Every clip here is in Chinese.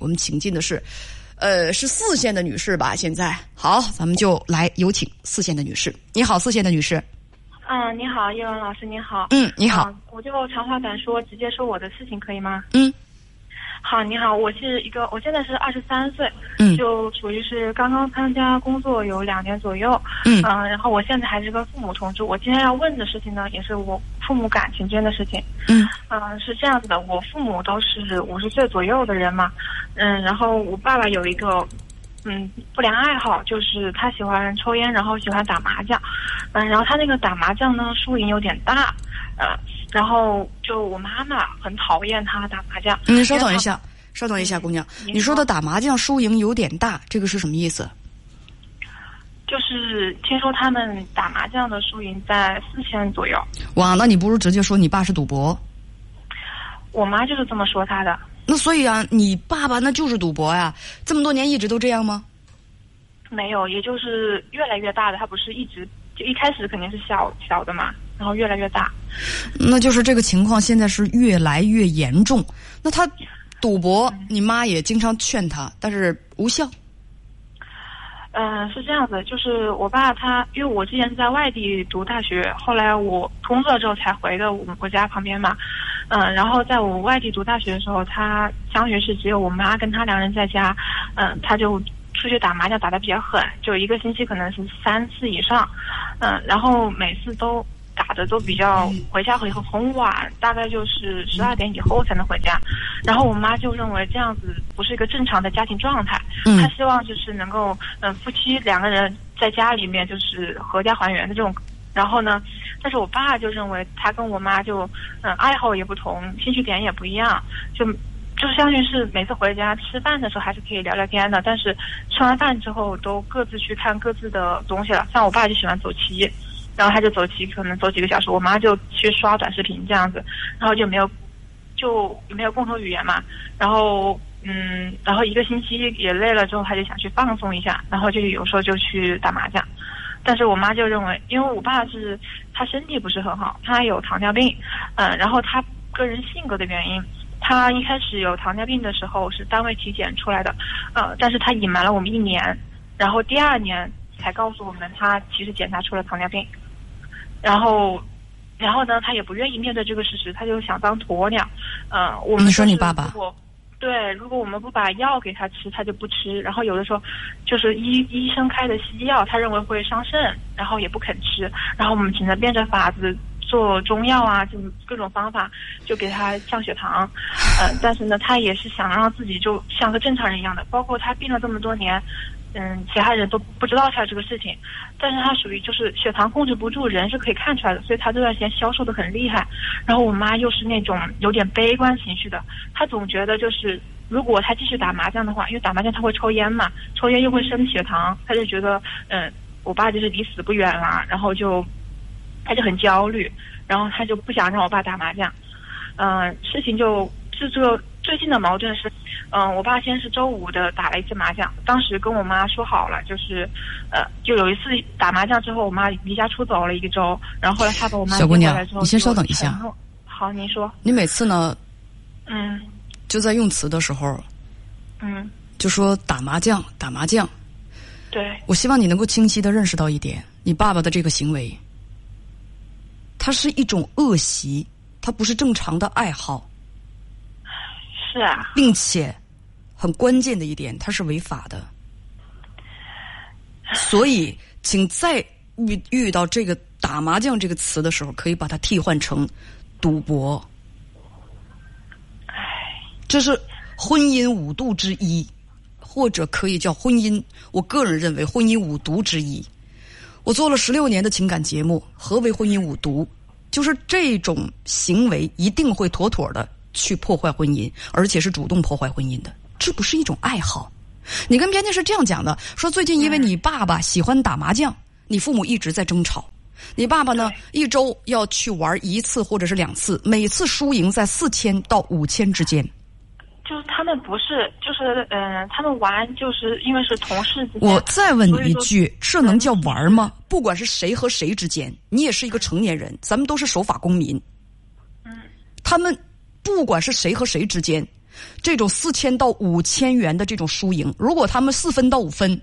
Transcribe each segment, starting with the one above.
我们请进的是，呃，是四线的女士吧？现在好，咱们就来有请四线的女士。你好，四线的女士。嗯，你好，叶文老师，你好。嗯，你好。我就长话短说，直接说我的事情，可以吗？嗯。好，你好，我是一个，我现在是二十三岁，嗯，就属于是刚刚参加工作有两年左右，嗯，嗯，然后我现在还是跟父母同住。我今天要问的事情呢，也是我父母感情间的事情，嗯，嗯，是这样子的，我父母都是五十岁左右的人嘛，嗯，然后我爸爸有一个，嗯，不良爱好，就是他喜欢抽烟，然后喜欢打麻将，嗯，然后他那个打麻将呢，输赢有点大，呃。然后就我妈妈很讨厌他打麻将。你稍等一下，稍等一下，姑娘，你说的打麻将输赢有点大，这个是什么意思？就是听说他们打麻将的输赢在四千左右。哇，那你不如直接说你爸是赌博。我妈就是这么说他的。那所以啊，你爸爸那就是赌博呀？这么多年一直都这样吗？没有，也就是越来越大的。他不是一直就一开始肯定是小小的嘛。然后越来越大，那就是这个情况现在是越来越严重。那他赌博，你妈也经常劝他，但是无效。嗯，是这样子，就是我爸他，因为我之前是在外地读大学，后来我工作了之后才回的我们我家旁边嘛。嗯，然后在我外地读大学的时候，他相当于是只有我妈跟他两人在家，嗯，他就出去打麻将打的比较狠，就一个星期可能是三次以上，嗯，然后每次都。打的都比较回家回很晚，大概就是十二点以后才能回家。然后我妈就认为这样子不是一个正常的家庭状态，她希望就是能够嗯夫妻两个人在家里面就是合家团圆的这种。然后呢，但是我爸就认为他跟我妈就嗯爱好也不同，兴趣点也不一样，就就相当于是每次回家吃饭的时候还是可以聊聊天的，但是吃完饭之后都各自去看各自的东西了。像我爸就喜欢走棋。然后他就走棋，可能走几个小时，我妈就去刷短视频这样子，然后就没有，就没有共同语言嘛。然后，嗯，然后一个星期也累了之后，他就想去放松一下，然后就有时候就去打麻将。但是我妈就认为，因为我爸是他身体不是很好，他有糖尿病，嗯，然后他个人性格的原因，他一开始有糖尿病的时候是单位体检出来的，呃，但是他隐瞒了我们一年，然后第二年才告诉我们他其实检查出了糖尿病。然后，然后呢，他也不愿意面对这个事实，他就想当鸵鸟。嗯，我们说你爸爸，对，如果我们不把药给他吃，他就不吃。然后有的时候，就是医医生开的西药，他认为会伤肾，然后也不肯吃。然后我们只能变着法子做中药啊，就各种方法就给他降血糖。嗯，但是呢，他也是想让自己就像个正常人一样的。包括他病了这么多年。嗯，其他人都不知道他这个事情，但是他属于就是血糖控制不住，人是可以看出来的，所以他这段时间消瘦的很厉害。然后我妈又是那种有点悲观情绪的，她总觉得就是如果他继续打麻将的话，因为打麻将他会抽烟嘛，抽烟又会升血糖，她就觉得嗯，我爸就是离死不远了，然后就他就很焦虑，然后他就不想让我爸打麻将。嗯，事情就这这个最近的矛盾是。嗯，我爸先是周五的打了一次麻将，当时跟我妈说好了，就是，呃，就有一次打麻将之后，我妈离家出走了一个周，然后后来他把我妈小姑娘，你先稍等一下。好，您说。你每次呢？嗯。就在用词的时候。嗯。就说打麻将，打麻将。对。我希望你能够清晰的认识到一点，你爸爸的这个行为，它是一种恶习，它不是正常的爱好。是啊，并且很关键的一点，它是违法的。所以，请再遇遇到这个“打麻将”这个词的时候，可以把它替换成“赌博”。这是婚姻五毒之一，或者可以叫婚姻。我个人认为，婚姻五毒之一。我做了十六年的情感节目，何为婚姻五毒？就是这种行为一定会妥妥的。去破坏婚姻，而且是主动破坏婚姻的，这不是一种爱好。你跟编辑是这样讲的：说最近因为你爸爸喜欢打麻将，你父母一直在争吵。你爸爸呢，一周要去玩一次或者是两次，每次输赢在四千到五千之间。就是他们不是，就是嗯，他们玩就是因为是同事。我再问你一句，这能叫玩吗？不管是谁和谁之间，你也是一个成年人，咱们都是守法公民。嗯，他们。不管是谁和谁之间，这种四千到五千元的这种输赢，如果他们四分到五分，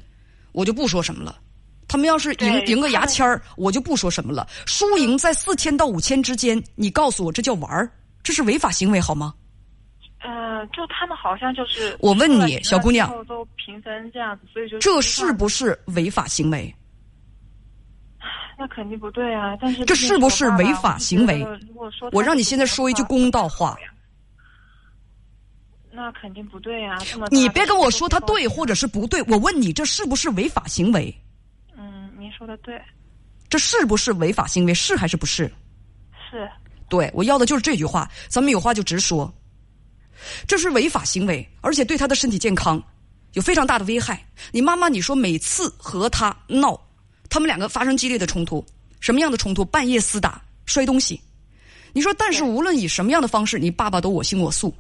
我就不说什么了。他们要是赢赢个牙签儿，我就不说什么了。输赢在四千到五千之间，你告诉我这叫玩儿，这是违法行为好吗？呃，就他们好像就是我问你小姑娘都平分这样子，所以就这是不是违法行为？那肯定不对啊！但是这是不是违法行为我让你现在说一句公道话，那肯定不对啊！这么你别跟我说他对或者是不对，我问你这是不是违法行为？嗯，您说的对，这是不是违法行为？是还是不是？是对我要的就是这句话，咱们有话就直说。这是违法行为，而且对他的身体健康有非常大的危害。你妈妈，你说每次和他闹，他们两个发生激烈的冲突，什么样的冲突？半夜厮打、摔东西。你说，但是无论以什么样的方式，你爸爸都我行我素。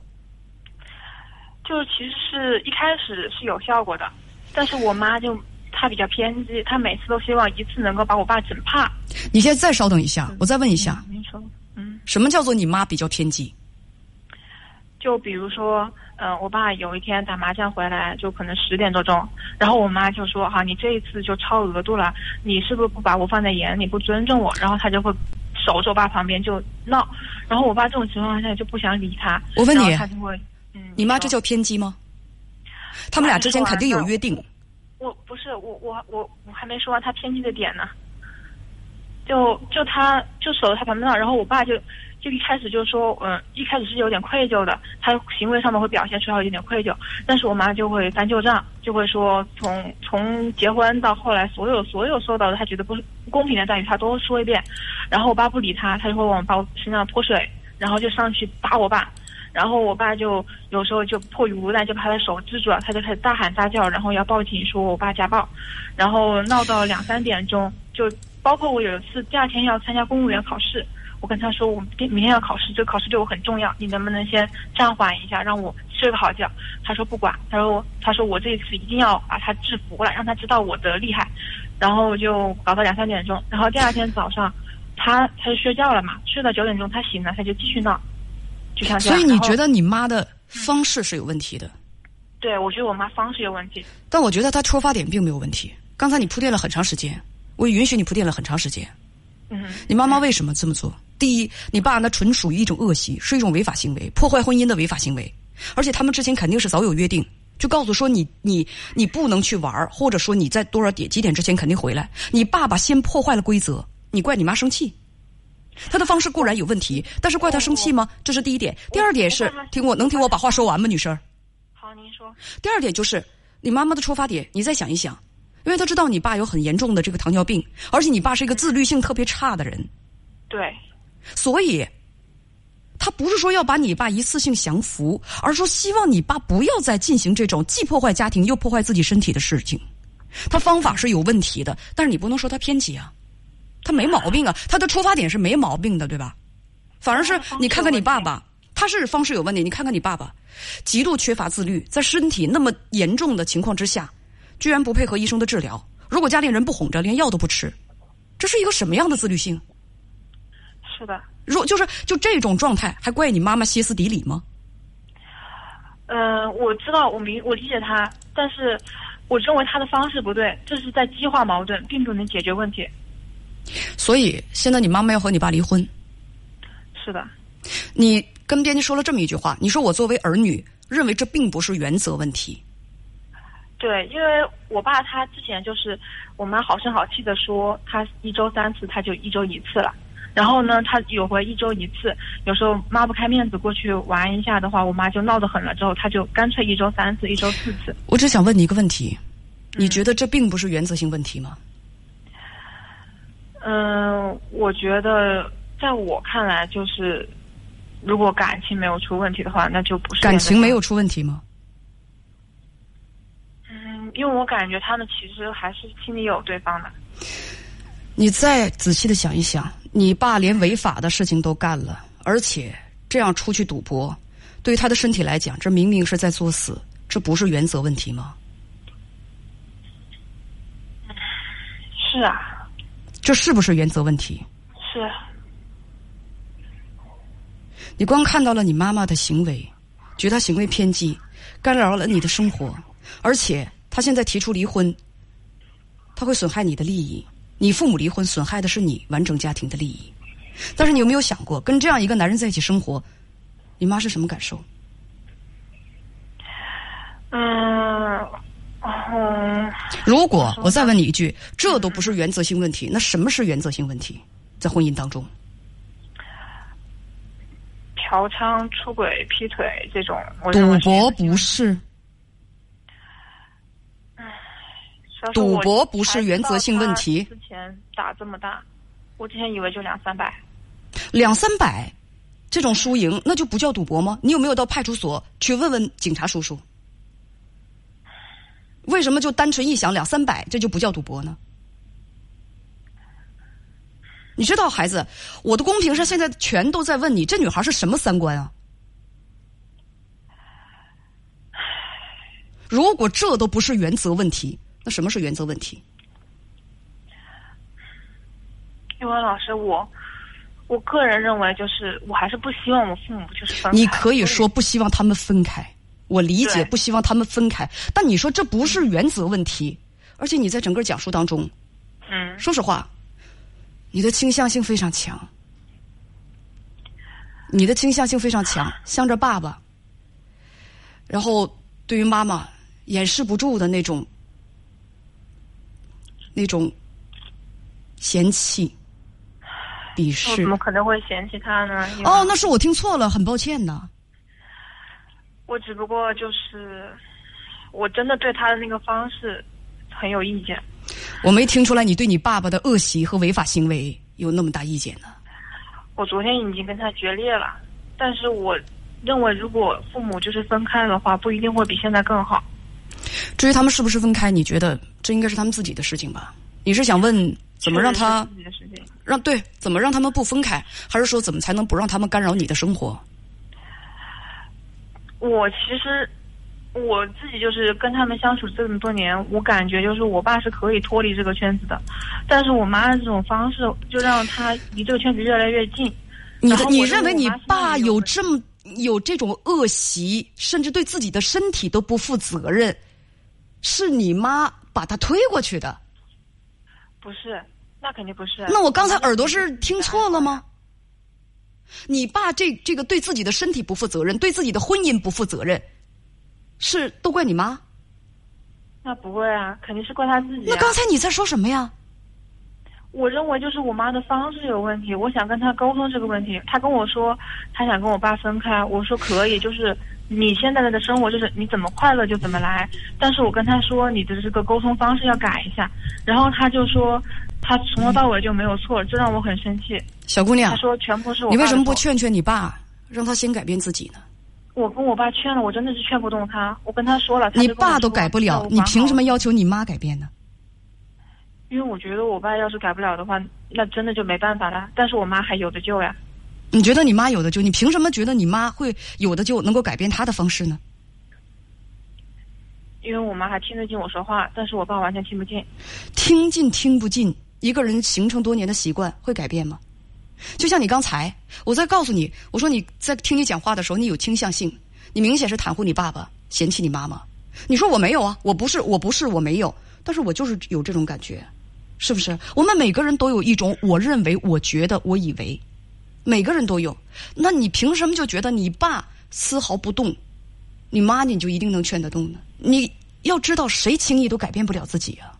就是其实是一开始是有效果的，但是我妈就她比较偏激，她每次都希望一次能够把我爸整怕。你先再稍等一下，我再问一下，嗯您说，嗯，什么叫做你妈比较偏激？就比如说，嗯、我爸有一天打麻将回来，就可能十点多钟，然后我妈就说：“哈，你这一次就超额度了，你是不是不把我放在眼里，不尊重我？”然后他就会守着我爸旁边就闹，然后我爸这种情况下就不想理他。我问你他就会，你妈这叫偏激吗？他们俩之间肯定有约定。我不是我我我我还没说完他偏激的点呢，就就他就守在他旁边闹，然后我爸就就一开始就说，嗯，一开始是有点愧疚的，他行为上面会表现出来有点愧疚，但是我妈就会翻旧账，就会说从从结婚到后来所有所有受到的他觉得不不公平的待遇，他都说一遍，然后我爸不理他，他就会往我爸身上泼水，然后就上去打我爸。然后我爸就有时候就迫于无奈，就把他的手制住了，他就开始大喊大叫，然后要报警说我爸家暴，然后闹到两三点钟，就包括我有一次第二天要参加公务员考试，我跟他说我明天要考试，这个考试对我很重要，你能不能先暂缓一下，让我睡个好觉？他说不管，他说他说我这一次一定要把他制服了，让他知道我的厉害，然后就搞到两三点钟，然后第二天早上他他就睡觉了嘛，睡到九点钟他醒了，他就继续闹。就像这样，所以你觉得你妈的方式是有问题的，对，我觉得我妈方式有问题。但我觉得她出发点并没有问题。刚才你铺垫了很长时间，我也允许你铺垫了很长时间。嗯，你妈妈为什么这么做？第一，你爸那纯属于一种恶习，是一种违法行为，破坏婚姻的违法行为。而且他们之前肯定是早有约定，就告诉说你你你不能去玩或者说你在多少点几点之前肯定回来。你爸爸先破坏了规则，你怪你妈生气。他的方式固然有问题，但是怪他生气吗？这是第一点。第二点是听我能听我把话说完吗，女生？好，您说。第二点就是你妈妈的出发点，你再想一想，因为她知道你爸有很严重的这个糖尿病，而且你爸是一个自律性特别差的人，对，所以他不是说要把你爸一次性降服，而是说希望你爸不要再进行这种既破坏家庭又破坏自己身体的事情。他方法是有问题的，但是你不能说他偏激啊，他没毛病啊，他的出发点是没毛病的，对吧？反而是你看看你爸爸，他是方式有问题，你看看你爸爸，极度缺乏自律，在身体那么严重的情况之下，居然不配合医生的治疗。如果家里人不哄着，连药都不吃，这是一个什么样的自律性？是的。如就是就这种状态，还怪你妈妈歇斯底里吗？嗯、我知道，我明我理解他，但是我认为他的方式不对，这是在激化矛盾，并不能解决问题。所以现在你妈妈要和你爸离婚，是的，你跟编辑说了这么一句话，你说我作为儿女认为这并不是原则问题，对，因为我爸他之前就是我妈好声好气的说他一周三次，他就一周一次了。然后呢，他有回一周一次，有时候抹不开面子过去玩一下的话，我妈就闹得很了。之后他就干脆一周三次，一周四次。我只想问你一个问题，你觉得这并不是原则性问题吗？嗯，我觉得在我看来，就是如果感情没有出问题的话，那就不是感情没有。有出问题吗？嗯，因为我感觉他们其实还是心里有对方的。你再仔细的想一想，你爸连违法的事情都干了，而且这样出去赌博，对于他的身体来讲，这明明是在作死，这不是原则问题吗？是啊，这是不是原则问题？是，你光看到了你妈妈的行为，觉得她行为偏激，干扰了你的生活，而且她现在提出离婚，她会损害你的利益。你父母离婚，损害的是你完整家庭的利益。但是你有没有想过，跟这样一个男人在一起生活，你妈是什么感受？嗯嗯，如果我再问你一句，这都不是原则性问题，那什么是原则性问题？在婚姻当中，嫖娼、出轨、劈腿这种，赌博不是，赌博不是原则性问题。之前打这么大，我之前以为就两三百，两三百这种输赢，那就不叫赌博吗？你有没有到派出所去问问警察叔叔？为什么就单纯一想两三百，这就不叫赌博呢？你知道，孩子，我的公屏上现在全都在问你，这女孩是什么三观啊？如果这都不是原则问题，那什么是原则问题？英文老师，我我个人认为，就是我还是不希望我父母就是分开。你可以说不希望他们分开。我理解不希望他们分开，但你说这不是原则问题，而且你在整个讲述当中，嗯，说实话，你的倾向性非常强，你的倾向性非常强，向着爸爸，然后对于妈妈掩饰不住的那种那种嫌弃、鄙视，怎么可能会嫌弃他呢？哦，那是我听错了，很抱歉呢。我只不过就是，我真的对他的那个方式很有意见。我没听出来你对你爸爸的恶习和违法行为有那么大意见呢。我昨天已经跟他决裂了，但是我认为如果父母就是分开的话，不一定会比现在更好。至于他们是不是分开，你觉得这应该是他们自己的事情吧？你是想问怎么让他让对怎么让他们不分开，还是说怎么才能不让他们干扰你的生活？我其实我自己就是跟他们相处这么多年，我感觉就是我爸是可以脱离这个圈子的，但是我妈的这种方式就让他离这个圈子越来越近。你的你认为你爸有这么有这种恶习，甚至对自己的身体都不负责任，是你妈把他推过去的？不是，那肯定不是。那我刚才耳朵是听错了吗？你爸这这个对自己的身体不负责任，对自己的婚姻不负责任，是都怪你妈？那不会啊，肯定是怪他自己。那刚才你在说什么呀？我认为就是我妈的方式有问题，我想跟她沟通这个问题。她跟我说她想跟我爸分开，我说可以，就是你现在的生活就是你怎么快乐就怎么来。但是我跟她说你的这个沟通方式要改一下，然后她就说。他从头到尾就没有错，这让我很生气。小姑娘，他说全部是我。你为什么不劝劝你爸，让他先改变自己呢？我跟我爸劝了，我真的是劝不动他。我跟他说了，你爸都改不了，你凭什么要求你妈改变呢？因为我觉得我爸要是改不了的话，那真的就没办法了。但是我妈还有的救呀。你觉得你妈有的救？你凭什么觉得你妈会有的救，能够改变她的方式呢？因为我妈还听得进我说话，但是我爸完全听不进。听进听不进。一个人形成多年的习惯会改变吗？就像你刚才，我在告诉你，我说你在听你讲话的时候，你有倾向性，你明显是袒护你爸爸，嫌弃你妈妈。你说我没有啊，我不是，我不是，我没有，但是我就是有这种感觉，是不是？我们每个人都有一种我认为、我觉得、我以为，每个人都有。那你凭什么就觉得你爸丝毫不动，你妈你就一定能劝得动呢？你要知道，谁轻易都改变不了自己啊。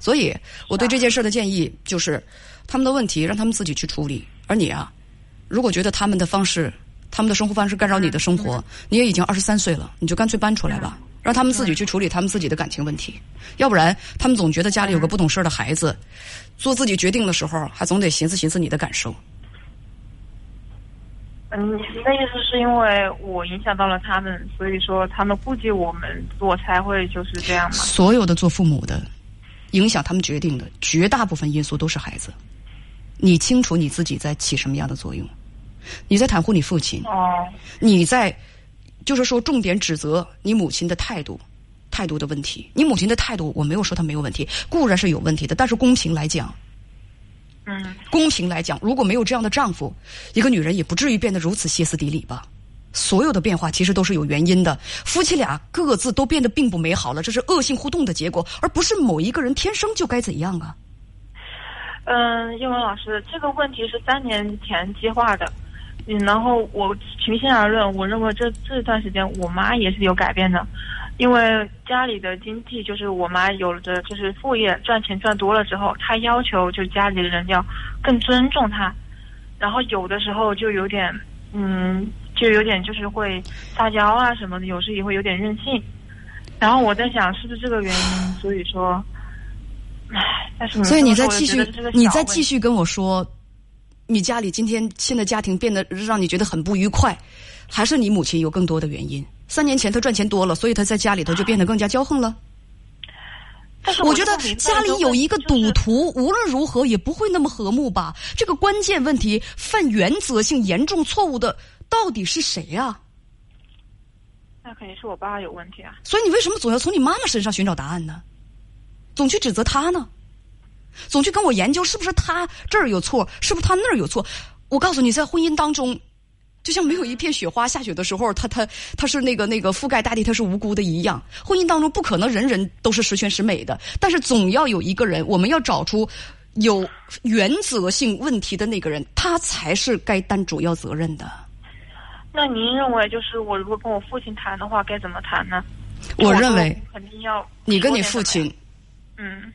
所以，我对这件事的建议就是，他们的问题让他们自己去处理。而你啊，如果觉得他们的方式、他们的生活方式干扰你的生活，你也已经二十三岁了，你就干脆搬出来吧，让他们自己去处理他们自己的感情问题。要不然，他们总觉得家里有个不懂事的孩子，做自己决定的时候还总得寻思寻思你的感受。嗯，你的意思是因为我影响到了他们，所以说他们顾及我们，我才会就是这样吗？所有的做父母的。影响他们决定的绝大部分因素都是孩子，你清楚你自己在起什么样的作用？你在袒护你父亲，你在就是说重点指责你母亲的态度，态度的问题。你母亲的态度我没有说她没有问题，固然是有问题的，但是公平来讲，嗯，公平来讲，如果没有这样的丈夫，一个女人也不至于变得如此歇斯底里吧？所有的变化其实都是有原因的。夫妻俩各自都变得并不美好了，这是恶性互动的结果，而不是某一个人天生就该怎样啊。嗯，英文老师，这个问题是三年前计划的，嗯，然后我平心而论，我认为这这段时间我妈也是有改变的，因为家里的经济就是我妈有了就是副业赚钱赚多了之后，她要求就家里的人要更尊重她，然后有的时候就有点嗯。就有点就是会撒娇啊什么的，有时也会有点任性。然后我在想，是不是这个原因？所以说，唉，但是所以你再继续，你再继续跟我说，你家里今天现在家庭变得让你觉得很不愉快，还是你母亲有更多的原因？三年前她赚钱多了，所以她在家里头就变得更加骄横了。但是我觉得家里有一个赌徒，无论如何也不会那么和睦吧？这个关键问题，犯原则性严重错误的。到底是谁呀？那肯定是我爸有问题啊！所以你为什么总要从你妈妈身上寻找答案呢？总去指责他呢？总去跟我研究是不是他这儿有错，是不是他那儿有错？我告诉你，在婚姻当中，就像没有一片雪花下雪的时候，他他他是那个那个覆盖大地，他是无辜的一样。婚姻当中不可能人人都是十全十美的，但是总要有一个人，我们要找出有原则性问题的那个人，他才是该担主要责任的。那您认为，就是我如果跟我父亲谈的话，该怎么谈呢？我认为肯定要你跟你父亲，嗯，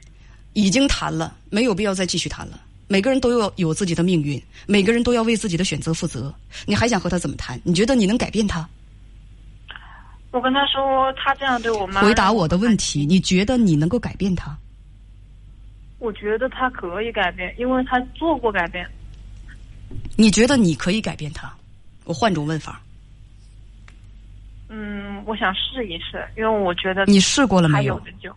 已经谈了，没有必要再继续谈了。每个人都要有自己的命运，每个人都要为自己的选择负责。你还想和他怎么谈？你觉得你能改变他？我跟他说，他这样对我妈。回答我的问题，你觉得你能够改变他？我觉得他可以改变，因为他做过改变。你觉得你可以改变他？我换种问法。嗯，我想试一试，因为我觉得你试过了没有？就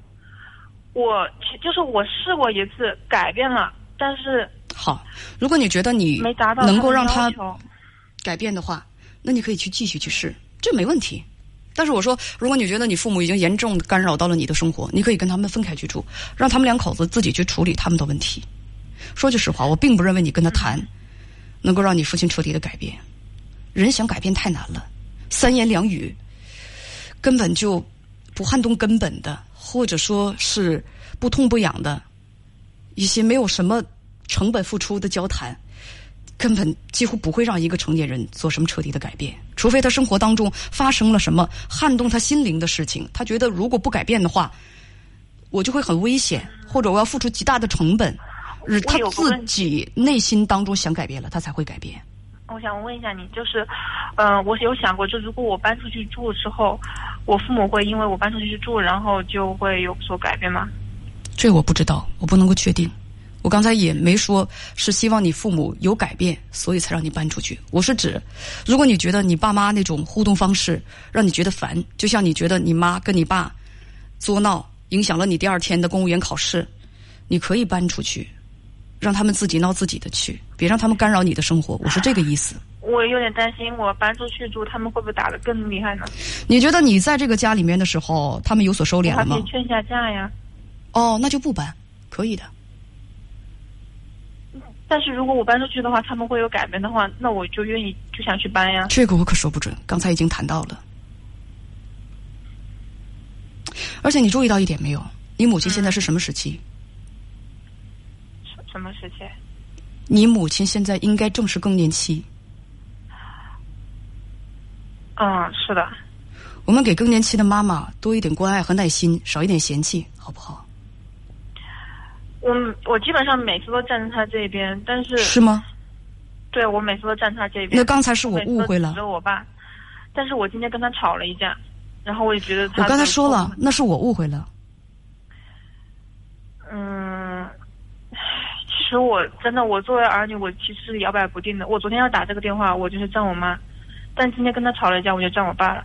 我，就是我试过一次，改变了，但是好。如果你觉得你没达到能够让他改变的话，那你可以去继续去试，这没问题。但是我说，如果你觉得你父母已经严重干扰到了你的生活，你可以跟他们分开去住，让他们两口子自己去处理他们的问题。说句实话，我并不认为你跟他谈能够让你父亲彻底的改变。人想改变太难了，三言两语根本就不撼动根本的，或者说是不痛不痒的一些没有什么成本付出的交谈，根本几乎不会让一个成年人做什么彻底的改变。除非他生活当中发生了什么撼动他心灵的事情，他觉得如果不改变的话，我就会很危险，或者我要付出极大的成本，而他自己内心当中想改变了，他才会改变。我想问一下你，就是，嗯，我有想过，就如果我搬出去住之后，我父母会因为我搬出去住，然后就会有所改变吗？这我不知道，我不能够确定。我刚才也没说是希望你父母有改变，所以才让你搬出去。我是指，如果你觉得你爸妈那种互动方式让你觉得烦，就像你觉得你妈跟你爸作闹，影响了你第二天的公务员考试，你可以搬出去。让他们自己闹自己的去，别让他们干扰你的生活。我是这个意思。我有点担心，我搬出去住，他们会不会打得更厉害呢？你觉得你在这个家里面的时候，他们有所收敛了吗？可以劝下架呀。哦，那就不搬，可以的。但是如果我搬出去的话，他们会有改变的话，那我就愿意就想去搬呀。这个我可说不准，刚才已经谈到了。而且你注意到一点没有？你母亲现在是什么时期？什么时期？你母亲现在应该正是更年期。嗯，是的。我们给更年期的妈妈多一点关爱和耐心，少一点嫌弃，好不好？我我基本上每次都站在她这边，但是是吗？对，我每次都站她这边。那刚才是我误会了。指我爸，但是我今天跟他吵了一架，然后我也觉得我刚才说了，那是我误会了。嗯。其实我真的，我作为儿女，我其实是摇摆不定的。我昨天要打这个电话，我就是站我妈；但今天跟他吵了一架，我就站我爸了。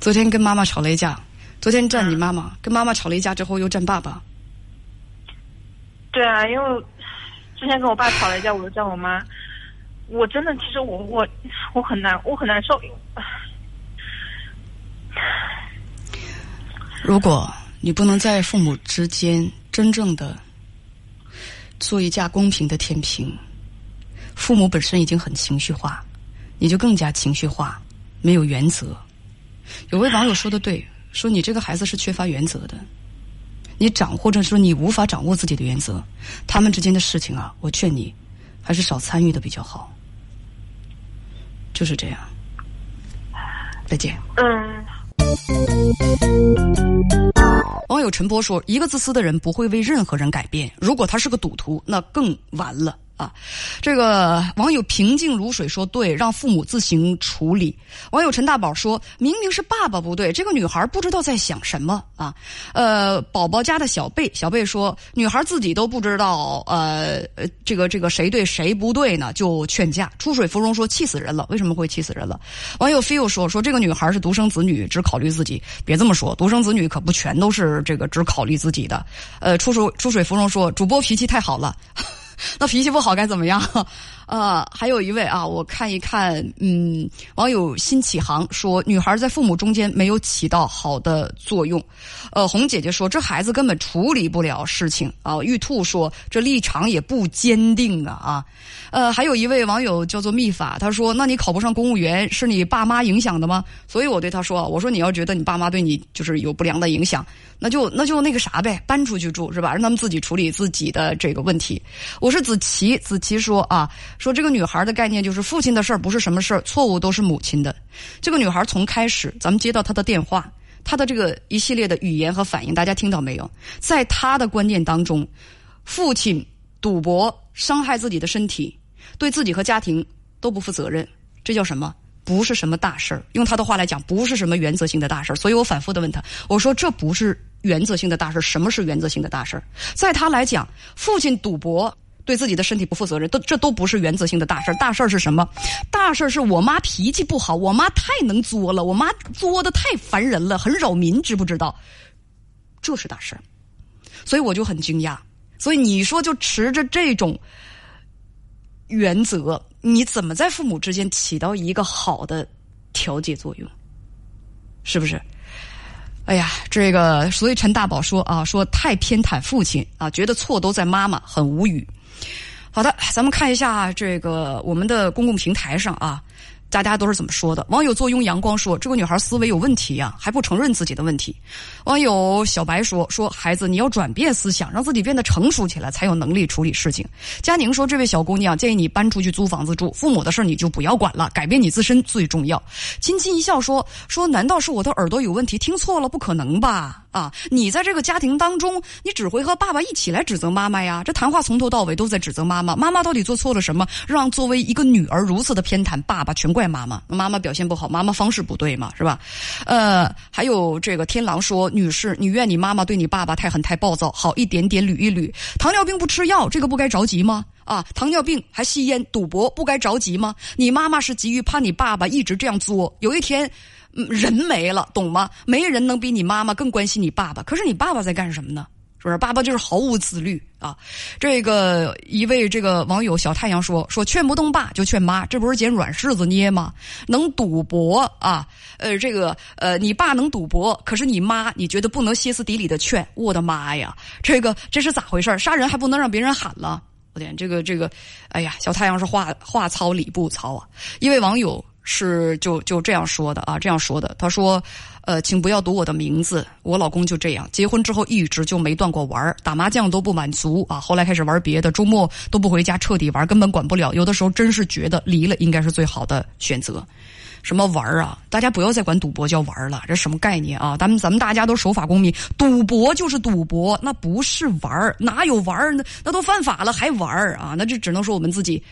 昨天跟妈妈吵了一架，昨天站你妈妈，跟妈妈吵了一架之后又站爸爸。对啊，因为之前跟我爸吵了一架，我就站我妈。我真的，其实我我我很难，我很难受。如果。你不能在父母之间真正的做一架公平的天平，父母本身已经很情绪化，你就更加情绪化，没有原则。有位网友说的对，说你这个孩子是缺乏原则的，你掌或者说你无法掌握自己的原则，他们之间的事情啊，我劝你还是少参与的比较好。就是这样，再见。嗯。网友陈波说：“一个自私的人不会为任何人改变，如果他是个赌徒，那更完了。”啊，这个网友平静如水说对，让父母自行处理。网友陈大宝说明明是爸爸不对，这个女孩不知道在想什么啊。呃，宝宝家的小贝，小贝说女孩自己都不知道，呃，这个这个谁对谁不对呢？就劝架。出水芙蓉说气死人了，为什么会气死人了？网友 feel 说说这个女孩是独生子女，只考虑自己。别这么说，独生子女可不全都是这个只考虑自己的。呃，出水出水芙蓉说主播脾气太好了。那脾气不好该怎么样？呃，还有一位啊，我看一看，嗯，网友新启航说，女孩在父母中间没有起到好的作用。呃，红姐姐说，这孩子根本处理不了事情啊。玉兔说，这立场也不坚定啊啊。呃，还有一位网友叫做秘法，他说，那你考不上公务员是你爸妈影响的吗？所以我对他说，我说你要觉得你爸妈对你就是有不良的影响，那就那就那个啥呗，搬出去住是吧？让他们自己处理自己的这个问题。我是子琪，子琪说啊。说这个女孩的概念就是父亲的事儿不是什么事儿，错误都是母亲的。这个女孩从开始咱们接到她的电话，她的这个一系列的语言和反应，大家听到没有？在她的观念当中，父亲赌博伤害自己的身体，对自己和家庭都不负责任，这叫什么？不是什么大事儿。用她的话来讲，不是什么原则性的大事儿。所以我反复的问她，我说这不是原则性的大事儿，什么是原则性的大事儿？在她来讲，父亲赌博。对自己的身体不负责任，都这都不是原则性的大事大事儿是什么？大事儿是我妈脾气不好，我妈太能作了，我妈作的太烦人了，很扰民，知不知道？这是大事儿，所以我就很惊讶。所以你说就持着这种原则，你怎么在父母之间起到一个好的调节作用？是不是？哎呀，这个，所以陈大宝说啊，说太偏袒父亲啊，觉得错都在妈妈，很无语。好的，咱们看一下这个我们的公共平台上啊。大家都是怎么说的？网友坐拥阳光说：“这个女孩思维有问题呀，还不承认自己的问题。”网友小白说：“说孩子，你要转变思想，让自己变得成熟起来，才有能力处理事情。”佳宁说：“这位小姑娘，建议你搬出去租房子住，父母的事你就不要管了，改变你自身最重要。”亲亲一笑说：“说难道是我的耳朵有问题？听错了？不可能吧？”啊！你在这个家庭当中，你只会和爸爸一起来指责妈妈呀？这谈话从头到尾都在指责妈妈。妈妈到底做错了什么，让作为一个女儿如此的偏袒爸爸？全怪妈妈。妈妈表现不好，妈妈方式不对嘛，是吧？呃，还有这个天狼说，女士，你怨你妈妈对你爸爸太狠太暴躁，好一点点捋一捋。糖尿病不吃药，这个不该着急吗？啊，糖尿病还吸烟赌博，不该着急吗？你妈妈是急于怕你爸爸一直这样作，有一天。人没了，懂吗？没人能比你妈妈更关心你爸爸。可是你爸爸在干什么呢？是不是？爸爸就是毫无自律啊！这个一位这个网友小太阳说说劝不动爸就劝妈，这不是捡软柿子捏吗？能赌博啊？呃，这个呃，你爸能赌博，可是你妈你觉得不能歇斯底里的劝？我的妈呀！这个这是咋回事？杀人还不能让别人喊了？我天，这个这个，哎呀，小太阳是话话糙理不糙啊！一位网友。是就就这样说的啊，这样说的。他说：“呃，请不要读我的名字。我老公就这样，结婚之后一直就没断过玩打麻将都不满足啊。后来开始玩别的，周末都不回家，彻底玩，根本管不了。有的时候真是觉得离了应该是最好的选择。什么玩啊？大家不要再管赌博叫玩了，这什么概念啊？咱们咱们大家都守法公民，赌博就是赌博，那不是玩哪有玩呢？那都犯法了还玩啊？那就只能说我们自己。”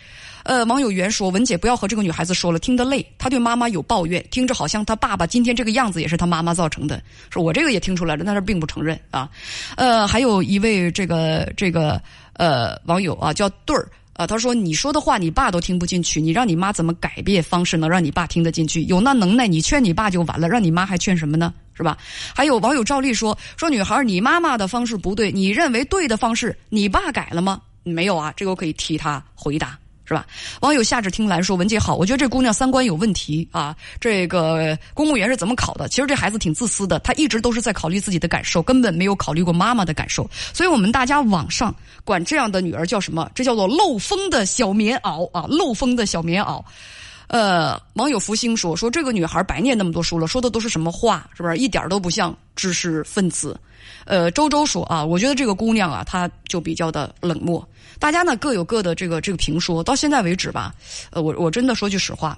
呃，网友袁说：“文姐不要和这个女孩子说了，听得累。她对妈妈有抱怨，听着好像她爸爸今天这个样子也是她妈妈造成的。说我这个也听出来了，但是并不承认啊。呃，还有一位这个这个呃网友啊，叫对儿啊，他说你说的话你爸都听不进去，你让你妈怎么改变方式能让你爸听得进去？有那能耐你劝你爸就完了，让你妈还劝什么呢？是吧？还有网友赵丽说：说女孩你妈妈的方式不对，你认为对的方式，你爸改了吗？没有啊，这个我可以替他回答。”是吧？网友夏至听兰说：“文姐好，我觉得这姑娘三观有问题啊。这个公务员是怎么考的？其实这孩子挺自私的，他一直都是在考虑自己的感受，根本没有考虑过妈妈的感受。所以我们大家网上管这样的女儿叫什么？这叫做漏风的小棉袄啊，漏风的小棉袄。呃，网友福星说：说这个女孩白念那么多书了，说的都是什么话？是不是一点都不像知识分子？呃，周周说啊，我觉得这个姑娘啊，她就比较的冷漠。大家呢各有各的这个这个评说，到现在为止吧，呃，我我真的说句实话，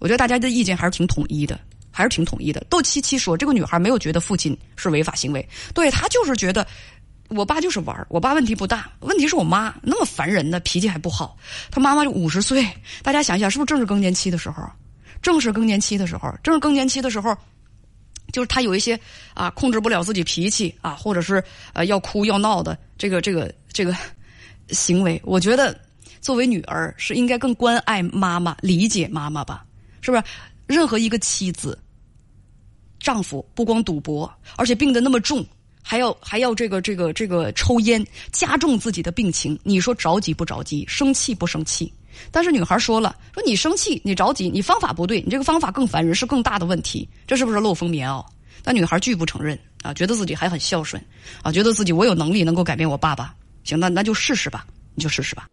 我觉得大家的意见还是挺统一的，还是挺统一的。窦七七说，这个女孩没有觉得父亲是违法行为，对她就是觉得我爸就是玩我爸问题不大，问题是我妈那么烦人的，脾气还不好。她妈妈就五十岁，大家想一想，是不是正是更年期的时候？正是更年期的时候，正是更年期的时候。就是他有一些啊控制不了自己脾气啊，或者是呃要哭要闹的这个这个这个行为，我觉得作为女儿是应该更关爱妈妈、理解妈妈吧，是不是？任何一个妻子、丈夫不光赌博，而且病得那么重，还要还要这个这个这个抽烟，加重自己的病情，你说着急不着急？生气不生气？但是女孩说了：“说你生气，你着急，你方法不对，你这个方法更烦人，是更大的问题。这是不是漏风棉袄？”但女孩拒不承认啊，觉得自己还很孝顺啊，觉得自己我有能力能够改变我爸爸。行，那那就试试吧，你就试试吧。